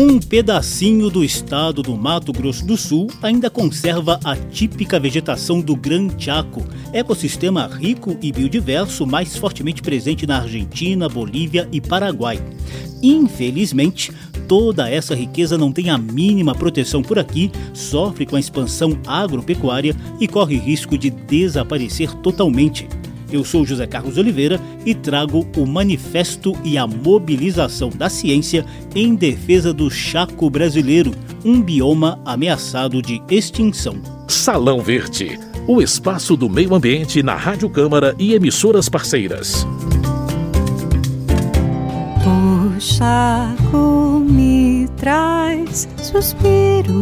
Um pedacinho do estado do Mato Grosso do Sul ainda conserva a típica vegetação do Gran Chaco, ecossistema rico e biodiverso mais fortemente presente na Argentina, Bolívia e Paraguai. Infelizmente, toda essa riqueza não tem a mínima proteção por aqui, sofre com a expansão agropecuária e corre risco de desaparecer totalmente. Eu sou José Carlos Oliveira e trago o Manifesto e a Mobilização da Ciência em defesa do chaco brasileiro, um bioma ameaçado de extinção. Salão Verde, o espaço do meio ambiente na Rádio Câmara e emissoras parceiras. O chaco me traz suspiros.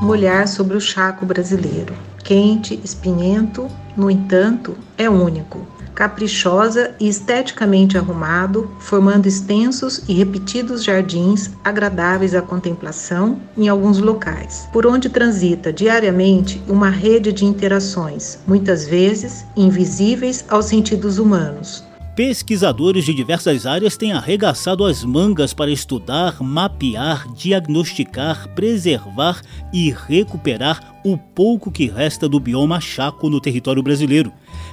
Um olhar sobre o chaco brasileiro quente, espinhento, no entanto, é único, caprichosa e esteticamente arrumado, formando extensos e repetidos jardins agradáveis à contemplação em alguns locais, por onde transita diariamente uma rede de interações, muitas vezes invisíveis aos sentidos humanos, pesquisadores de diversas áreas têm arregaçado as mangas para estudar, mapear, diagnosticar, preservar e recuperar o pouco que resta do bioma chaco no território brasileiro.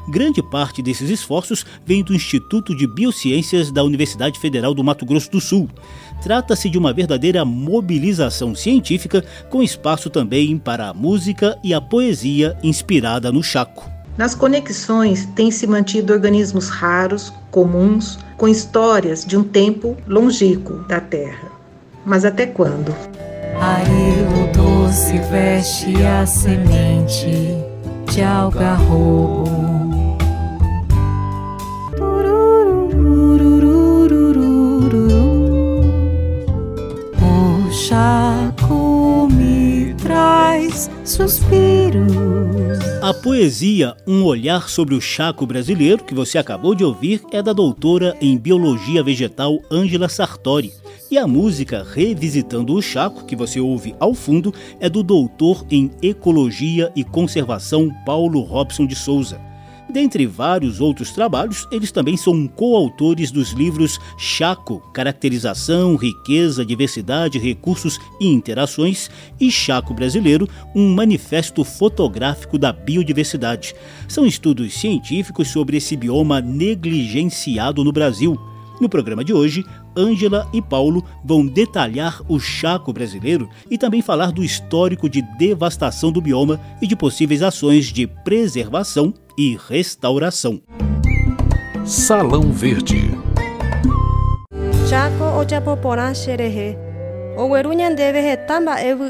Grande parte desses esforços vem do Instituto de Biociências da Universidade Federal do Mato Grosso do Sul. Trata-se de uma verdadeira mobilização científica, com espaço também para a música e a poesia inspirada no Chaco. Nas conexões têm se mantido organismos raros, comuns, com histórias de um tempo longínquo da Terra. Mas até quando? Arilo doce veste a semente de algarrobo. O chaco me traz suspiros a poesia Um Olhar sobre o Chaco Brasileiro, que você acabou de ouvir, é da doutora em Biologia Vegetal Ângela Sartori. E a música Revisitando o Chaco, que você ouve ao fundo, é do doutor em Ecologia e Conservação Paulo Robson de Souza. Dentre vários outros trabalhos, eles também são coautores dos livros Chaco, Caracterização, Riqueza, Diversidade, Recursos e Interações e Chaco Brasileiro, um manifesto fotográfico da biodiversidade. São estudos científicos sobre esse bioma negligenciado no Brasil. No programa de hoje, Ângela e Paulo vão detalhar o chaco brasileiro e também falar do histórico de devastação do bioma e de possíveis ações de preservação e restauração. Salão Verde Chaco ochapoporã xerehe. Oweru nyandeve retamba evu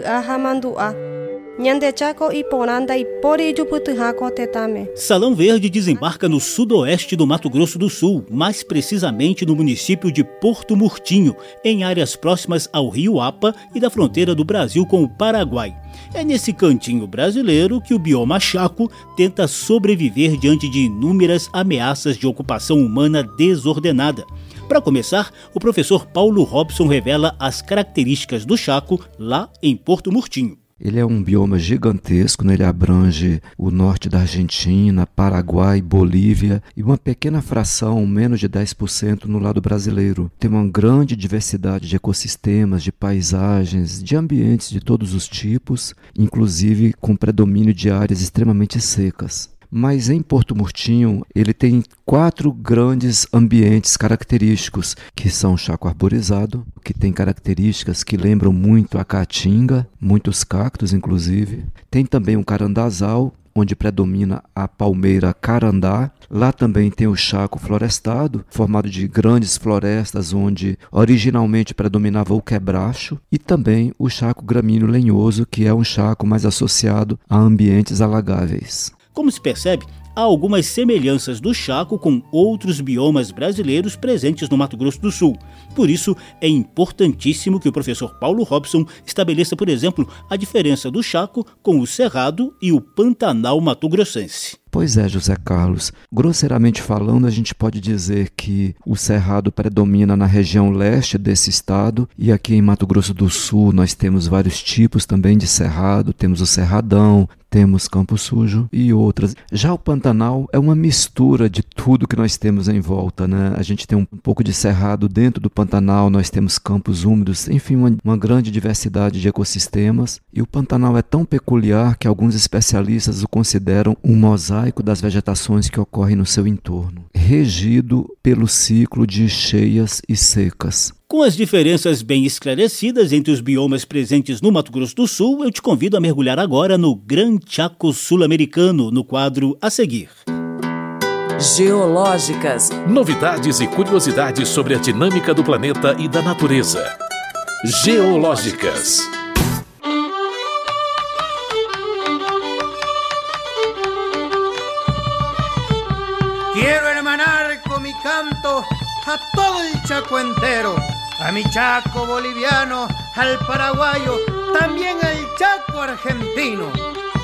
ahamandua. Salão Verde desembarca no sudoeste do Mato Grosso do Sul, mais precisamente no município de Porto Murtinho, em áreas próximas ao rio Apa e da fronteira do Brasil com o Paraguai. É nesse cantinho brasileiro que o bioma Chaco tenta sobreviver diante de inúmeras ameaças de ocupação humana desordenada. Para começar, o professor Paulo Robson revela as características do Chaco lá em Porto Murtinho. Ele é um bioma gigantesco, né? ele abrange o norte da Argentina, Paraguai, Bolívia e uma pequena fração, menos de 10%, no lado brasileiro. Tem uma grande diversidade de ecossistemas, de paisagens, de ambientes de todos os tipos, inclusive com predomínio de áreas extremamente secas. Mas em Porto Murtinho, ele tem quatro grandes ambientes característicos, que são o chaco arborizado, que tem características que lembram muito a caatinga, muitos cactos inclusive. Tem também o carandazal, onde predomina a palmeira carandá. Lá também tem o chaco florestado, formado de grandes florestas onde originalmente predominava o quebracho, e também o chaco gramíneo lenhoso, que é um chaco mais associado a ambientes alagáveis. Como se percebe, há algumas semelhanças do Chaco com outros biomas brasileiros presentes no Mato Grosso do Sul. Por isso, é importantíssimo que o professor Paulo Robson estabeleça, por exemplo, a diferença do Chaco com o Cerrado e o Pantanal mato-grossense. Pois é, José Carlos. Grosseiramente falando, a gente pode dizer que o cerrado predomina na região leste desse estado e aqui em Mato Grosso do Sul nós temos vários tipos também de cerrado. Temos o cerradão, temos Campo Sujo e outras. Já o Pantanal Pantanal é uma mistura de tudo que nós temos em volta, né? A gente tem um pouco de cerrado dentro do Pantanal, nós temos campos úmidos, enfim, uma, uma grande diversidade de ecossistemas. E o Pantanal é tão peculiar que alguns especialistas o consideram um mosaico das vegetações que ocorrem no seu entorno, regido pelo ciclo de cheias e secas. Com as diferenças bem esclarecidas entre os biomas presentes no Mato Grosso do Sul, eu te convido a mergulhar agora no Gran Chaco Sul-Americano, no quadro a seguir. Geológicas. Novidades e curiosidades sobre a dinâmica do planeta e da natureza. Geológicas. Quiero hermanar con mi canto a todo el Chaco entero a mi Chaco boliviano, al paraguayo, también al Chaco argentino.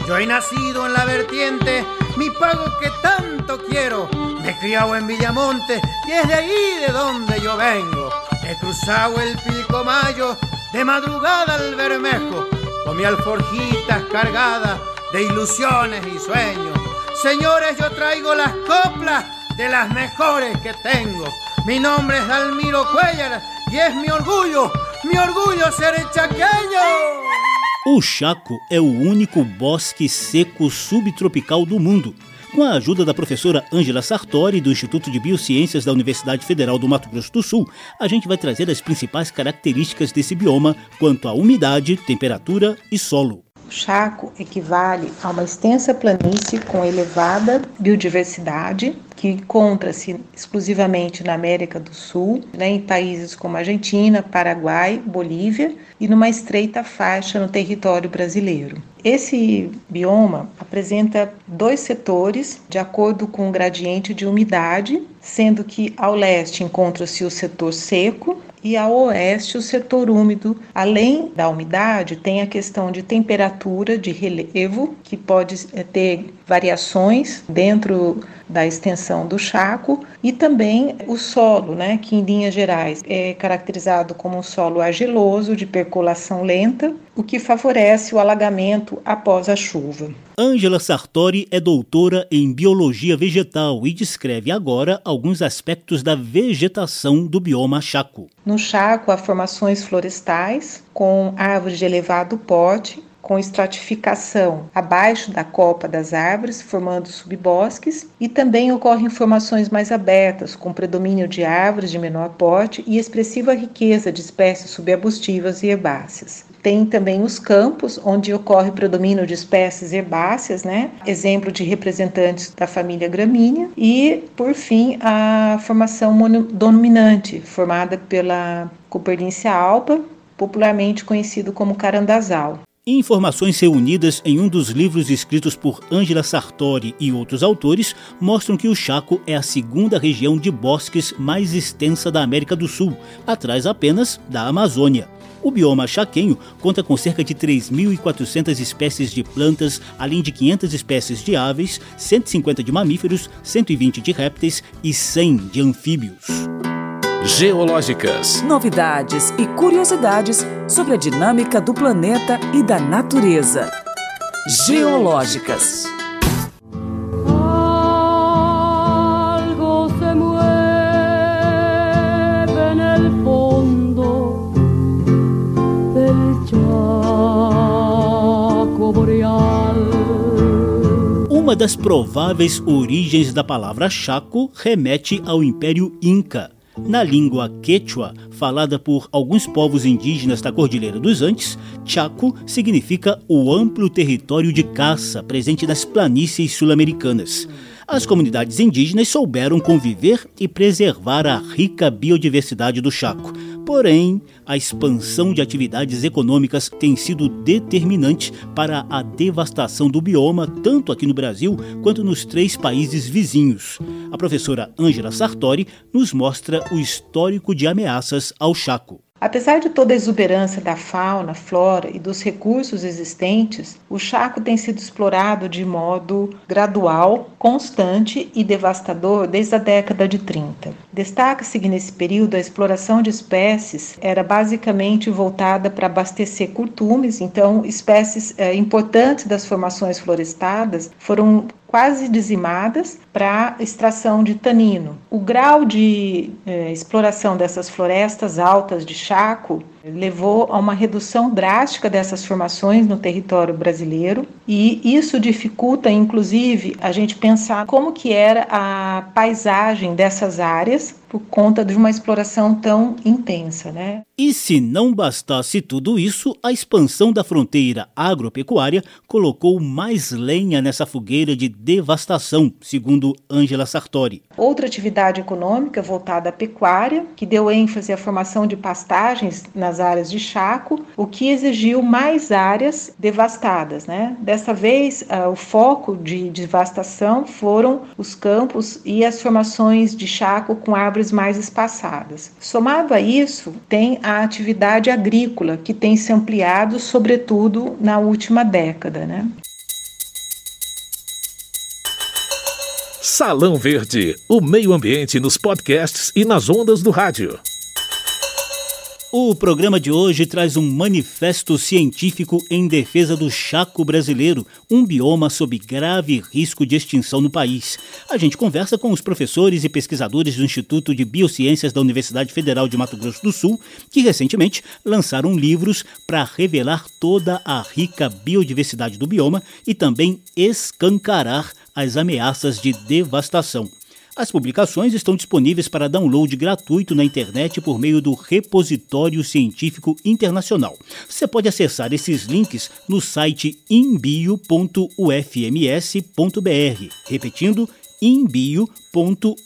Yo he nacido en la vertiente, mi pago que tanto quiero. Me he criado en Villamonte y es de ahí de donde yo vengo. He cruzado el Pilcomayo de madrugada al Bermejo, con mi alforjitas cargadas de ilusiones y sueños. Señores, yo traigo las coplas de las mejores que tengo. Mi nombre es Dalmiro Cuellar e é meu orgulho, meu orgulho ser chaqueño. O Chaco é o único bosque seco subtropical do mundo. Com a ajuda da professora Ângela Sartori, do Instituto de Biociências da Universidade Federal do Mato Grosso do Sul, a gente vai trazer as principais características desse bioma quanto à umidade, temperatura e solo. O Chaco equivale a uma extensa planície com elevada biodiversidade, que encontra-se exclusivamente na América do Sul, né, em países como Argentina, Paraguai, Bolívia e numa estreita faixa no território brasileiro. Esse bioma apresenta dois setores de acordo com o gradiente de umidade, sendo que ao leste encontra-se o setor seco e ao oeste o setor úmido. Além da umidade, tem a questão de temperatura de relevo, que pode eh, ter variações dentro da extensão do chaco e também o solo, né, que em linhas gerais é caracterizado como um solo argiloso de percolação lenta, o que favorece o alagamento após a chuva. Ângela Sartori é doutora em biologia vegetal e descreve agora alguns aspectos da vegetação do bioma chaco. No chaco há formações florestais com árvores de elevado porte, com estratificação abaixo da copa das árvores, formando subbosques, e também ocorrem formações mais abertas, com predomínio de árvores de menor porte e expressiva riqueza de espécies subarbustivas e herbáceas. Tem também os campos, onde ocorre predomínio de espécies herbáceas, né? exemplo de representantes da família gramínea, e, por fim, a formação monodominante, formada pela Coperdíncia alba, popularmente conhecido como carandazal. Informações reunidas em um dos livros escritos por Angela Sartori e outros autores mostram que o Chaco é a segunda região de bosques mais extensa da América do Sul, atrás apenas da Amazônia. O bioma chaquenho conta com cerca de 3.400 espécies de plantas, além de 500 espécies de aves, 150 de mamíferos, 120 de répteis e 100 de anfíbios. Geológicas. Novidades e curiosidades sobre a dinâmica do planeta e da natureza. Geológicas. Algo se mueve en el fondo del Chaco boreal. Uma das prováveis origens da palavra Chaco remete ao Império Inca na língua quechua, falada por alguns povos indígenas da Cordilheira dos Andes, Chaco significa o amplo território de caça presente nas planícies sul-americanas as comunidades indígenas souberam conviver e preservar a rica biodiversidade do Chaco. Porém, a expansão de atividades econômicas tem sido determinante para a devastação do bioma, tanto aqui no Brasil quanto nos três países vizinhos. A professora Ângela Sartori nos mostra o histórico de ameaças ao Chaco. Apesar de toda a exuberância da fauna, flora e dos recursos existentes, o Chaco tem sido explorado de modo gradual, constante e devastador desde a década de 30. Destaca-se que nesse período a exploração de espécies era basicamente voltada para abastecer curtumes, então espécies é, importantes das formações florestadas foram quase dizimadas para extração de tanino. O grau de eh, exploração dessas florestas altas de chaco levou a uma redução drástica dessas formações no território brasileiro e isso dificulta inclusive a gente pensar como que era a paisagem dessas áreas por conta de uma exploração tão intensa, né? E se não bastasse tudo isso, a expansão da fronteira agropecuária colocou mais lenha nessa fogueira de devastação, segundo Angela Sartori. Outra atividade econômica voltada à pecuária, que deu ênfase à formação de pastagens nas áreas de chaco, o que exigiu mais áreas devastadas, né? Dessa vez, uh, o foco de devastação foram os campos e as formações de chaco com árvores mais espaçadas. Somado a isso, tem a atividade agrícola, que tem se ampliado, sobretudo na última década. Né? Salão Verde, o meio ambiente nos podcasts e nas ondas do rádio. O programa de hoje traz um manifesto científico em defesa do chaco brasileiro, um bioma sob grave risco de extinção no país. A gente conversa com os professores e pesquisadores do Instituto de Biociências da Universidade Federal de Mato Grosso do Sul, que recentemente lançaram livros para revelar toda a rica biodiversidade do bioma e também escancarar as ameaças de devastação. As publicações estão disponíveis para download gratuito na internet por meio do Repositório Científico Internacional. Você pode acessar esses links no site imbio.ufms.br. Repetindo, imbio.ufms.br.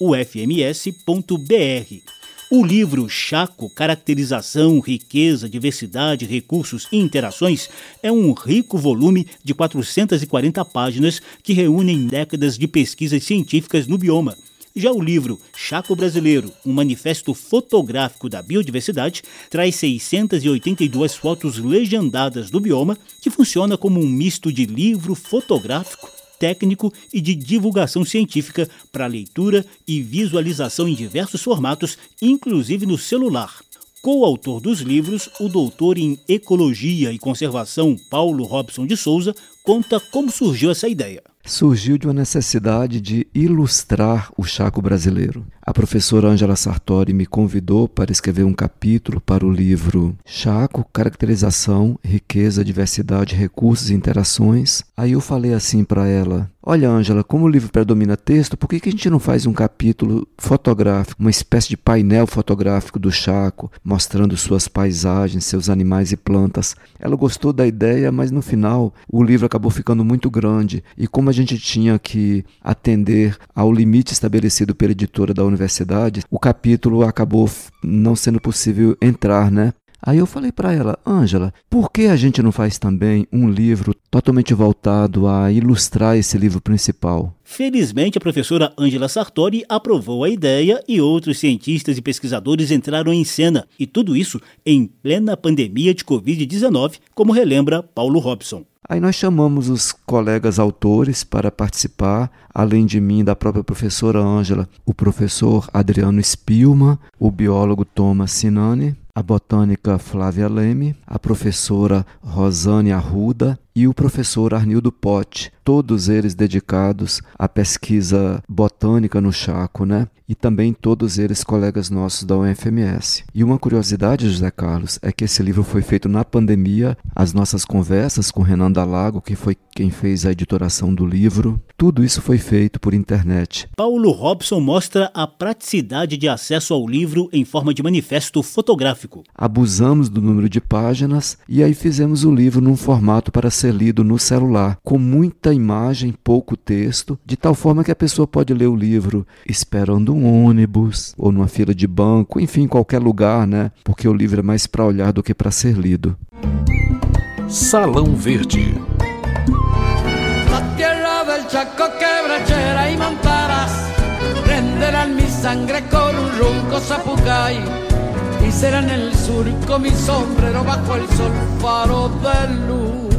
O livro Chaco Caracterização, Riqueza, Diversidade, Recursos e Interações é um rico volume de 440 páginas que reúnem décadas de pesquisas científicas no bioma. Já o livro Chaco Brasileiro, um manifesto fotográfico da biodiversidade, traz 682 fotos legendadas do bioma, que funciona como um misto de livro fotográfico, técnico e de divulgação científica para leitura e visualização em diversos formatos, inclusive no celular. Co-autor dos livros, o doutor em Ecologia e Conservação Paulo Robson de Souza conta como surgiu essa ideia surgiu de uma necessidade de ilustrar o Chaco brasileiro. A professora Angela Sartori me convidou para escrever um capítulo para o livro Chaco, Caracterização, Riqueza, Diversidade, Recursos e Interações. Aí eu falei assim para ela: Olha, Ângela, como o livro predomina texto, por que, que a gente não faz um capítulo fotográfico, uma espécie de painel fotográfico do Chaco, mostrando suas paisagens, seus animais e plantas? Ela gostou da ideia, mas no final o livro acabou ficando muito grande e como a gente tinha que atender ao limite estabelecido pela editora da universidade, o capítulo acabou não sendo possível entrar, né? Aí eu falei para ela, Ângela, por que a gente não faz também um livro totalmente voltado a ilustrar esse livro principal? Felizmente, a professora Ângela Sartori aprovou a ideia e outros cientistas e pesquisadores entraram em cena, e tudo isso em plena pandemia de Covid-19, como relembra Paulo Robson. Aí nós chamamos os colegas autores para participar, além de mim, da própria professora Ângela, o professor Adriano Spilman, o biólogo Thomas Sinani, a botânica Flávia Leme, a professora Rosane Arruda e o professor Arnildo Pote, todos eles dedicados à pesquisa botânica no Chaco, né? E também todos eles colegas nossos da UFMS. E uma curiosidade, José Carlos, é que esse livro foi feito na pandemia, as nossas conversas com Renan Dalago, que foi quem fez a editoração do livro, tudo isso foi feito por internet. Paulo Robson mostra a praticidade de acesso ao livro em forma de manifesto fotográfico. Abusamos do número de páginas e aí fizemos o livro num formato para ser lido no celular, com muita imagem, pouco texto, de tal forma que a pessoa pode ler o livro esperando um ônibus ou numa fila de banco, enfim, qualquer lugar, né? Porque o livro é mais para olhar do que para ser lido. Salão Verde. Chaco quebrachera y montaras renderán mi sangre con un ronco zapucay y serán el surco mi sombrero bajo el sol faro de luz.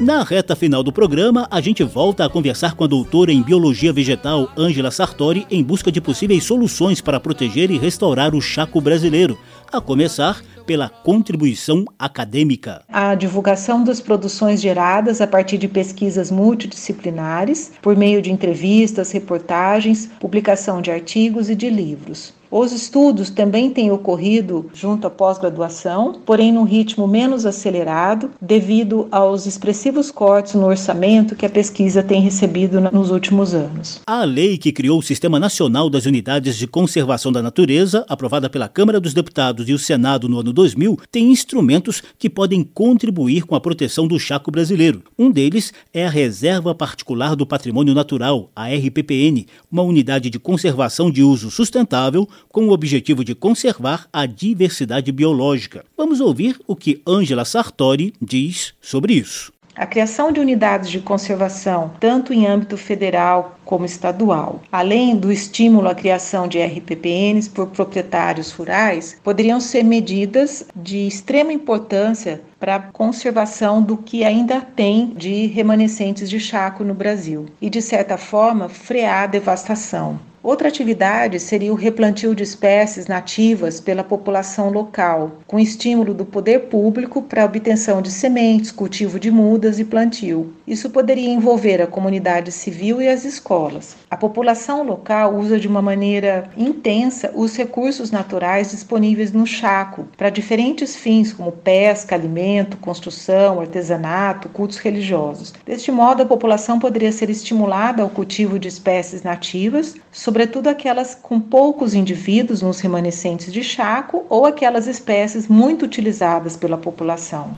Na reta final do programa, a gente volta a conversar com a doutora em Biologia Vegetal Ângela Sartori em busca de possíveis soluções para proteger e restaurar o chaco brasileiro, a começar pela contribuição acadêmica. A divulgação das produções geradas a partir de pesquisas multidisciplinares, por meio de entrevistas, reportagens, publicação de artigos e de livros. Os estudos também têm ocorrido junto à pós-graduação, porém num ritmo menos acelerado, devido aos expressivos cortes no orçamento que a pesquisa tem recebido nos últimos anos. A lei que criou o Sistema Nacional das Unidades de Conservação da Natureza, aprovada pela Câmara dos Deputados e o Senado no ano 2000, tem instrumentos que podem contribuir com a proteção do chaco brasileiro. Um deles é a Reserva Particular do Patrimônio Natural, a RPPN, uma unidade de conservação de uso sustentável com o objetivo de conservar a diversidade biológica. Vamos ouvir o que Angela Sartori diz sobre isso. A criação de unidades de conservação, tanto em âmbito federal como estadual, além do estímulo à criação de RPPNs por proprietários rurais, poderiam ser medidas de extrema importância para a conservação do que ainda tem de remanescentes de chaco no Brasil e, de certa forma, frear a devastação. Outra atividade seria o replantio de espécies nativas pela população local, com estímulo do poder público para a obtenção de sementes, cultivo de mudas e plantio. Isso poderia envolver a comunidade civil e as escolas. A população local usa de uma maneira intensa os recursos naturais disponíveis no Chaco para diferentes fins, como pesca, alimento, construção, artesanato, cultos religiosos. Deste modo, a população poderia ser estimulada ao cultivo de espécies nativas, sobretudo aquelas com poucos indivíduos nos remanescentes de Chaco ou aquelas espécies muito utilizadas pela população.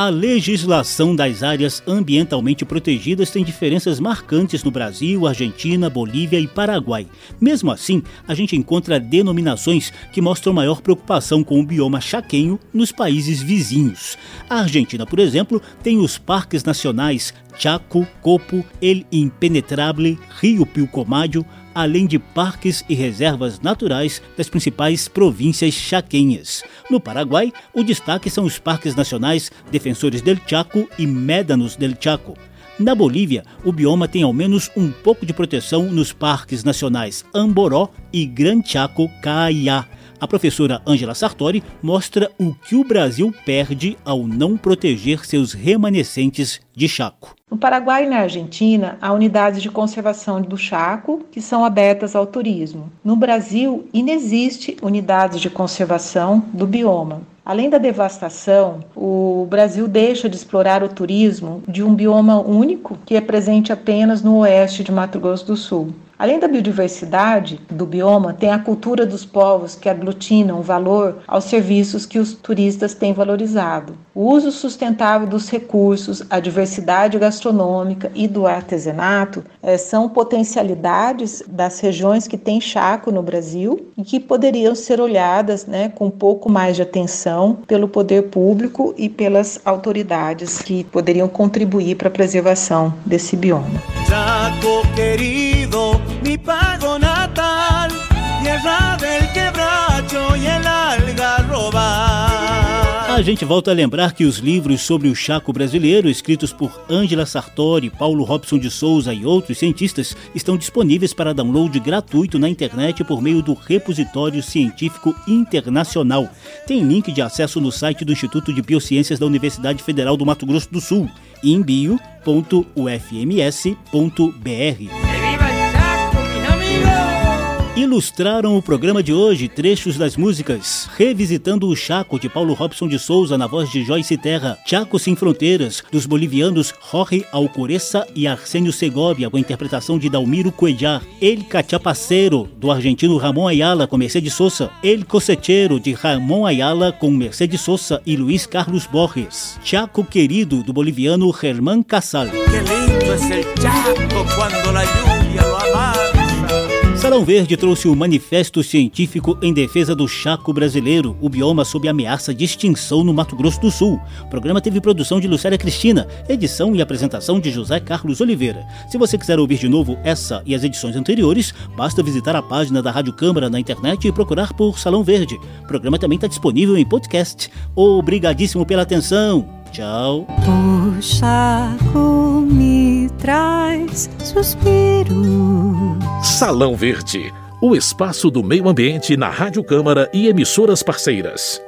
A legislação das áreas ambientalmente protegidas tem diferenças marcantes no Brasil, Argentina, Bolívia e Paraguai. Mesmo assim, a gente encontra denominações que mostram maior preocupação com o bioma chaquenho nos países vizinhos. A Argentina, por exemplo, tem os parques nacionais Chaco, Copo, El Impenetrable, Rio Pilcomadio, além de parques e reservas naturais das principais províncias chaquenhas. No Paraguai, o destaque são os parques nacionais Defensores del Chaco e Médanos del Chaco. Na Bolívia, o bioma tem ao menos um pouco de proteção nos parques nacionais Amboró e Gran Chaco Caiá. A professora Angela Sartori mostra o que o Brasil perde ao não proteger seus remanescentes de Chaco. No Paraguai e na Argentina, há unidades de conservação do Chaco que são abertas ao turismo. No Brasil, inexiste unidades de conservação do bioma. Além da devastação, o Brasil deixa de explorar o turismo de um bioma único que é presente apenas no oeste de Mato Grosso do Sul. Além da biodiversidade do bioma, tem a cultura dos povos que aglutinam valor aos serviços que os turistas têm valorizado. O uso sustentável dos recursos, a diversidade gastronômica e do artesanato é, são potencialidades das regiões que têm chaco no Brasil e que poderiam ser olhadas né, com um pouco mais de atenção pelo poder público e pelas autoridades que poderiam contribuir para a preservação desse bioma. Chaco querido, A gente volta a lembrar que os livros sobre o Chaco brasileiro, escritos por Angela Sartori, Paulo Robson de Souza e outros cientistas, estão disponíveis para download gratuito na internet por meio do Repositório Científico Internacional. Tem link de acesso no site do Instituto de Biociências da Universidade Federal do Mato Grosso do Sul, imbio.ufms.br. Ilustraram o programa de hoje trechos das músicas Revisitando o Chaco de Paulo Robson de Souza na voz de Joyce Terra, Chaco Sem Fronteiras dos bolivianos Jorge Alcoressa e Arsenio Segovia com a interpretação de Dalmiro Cuellar, El Cachapaceiro do argentino Ramon Ayala com Mercedes Sosa, El Cosechero de Ramon Ayala com Mercedes Sosa e Luiz Carlos Borges, Chaco Querido do boliviano Germán Casal. Qué lindo es el Chaco cuando la lluvia. Salão Verde trouxe o Manifesto Científico em Defesa do Chaco Brasileiro, o bioma sob ameaça de extinção no Mato Grosso do Sul. O programa teve produção de Lucélia Cristina, edição e apresentação de José Carlos Oliveira. Se você quiser ouvir de novo essa e as edições anteriores, basta visitar a página da Rádio Câmara na internet e procurar por Salão Verde. O programa também está disponível em podcast. Obrigadíssimo pela atenção. Tchau. O Chaco me traz suspiro. Salão Verde, o espaço do meio ambiente na Rádio Câmara e emissoras parceiras.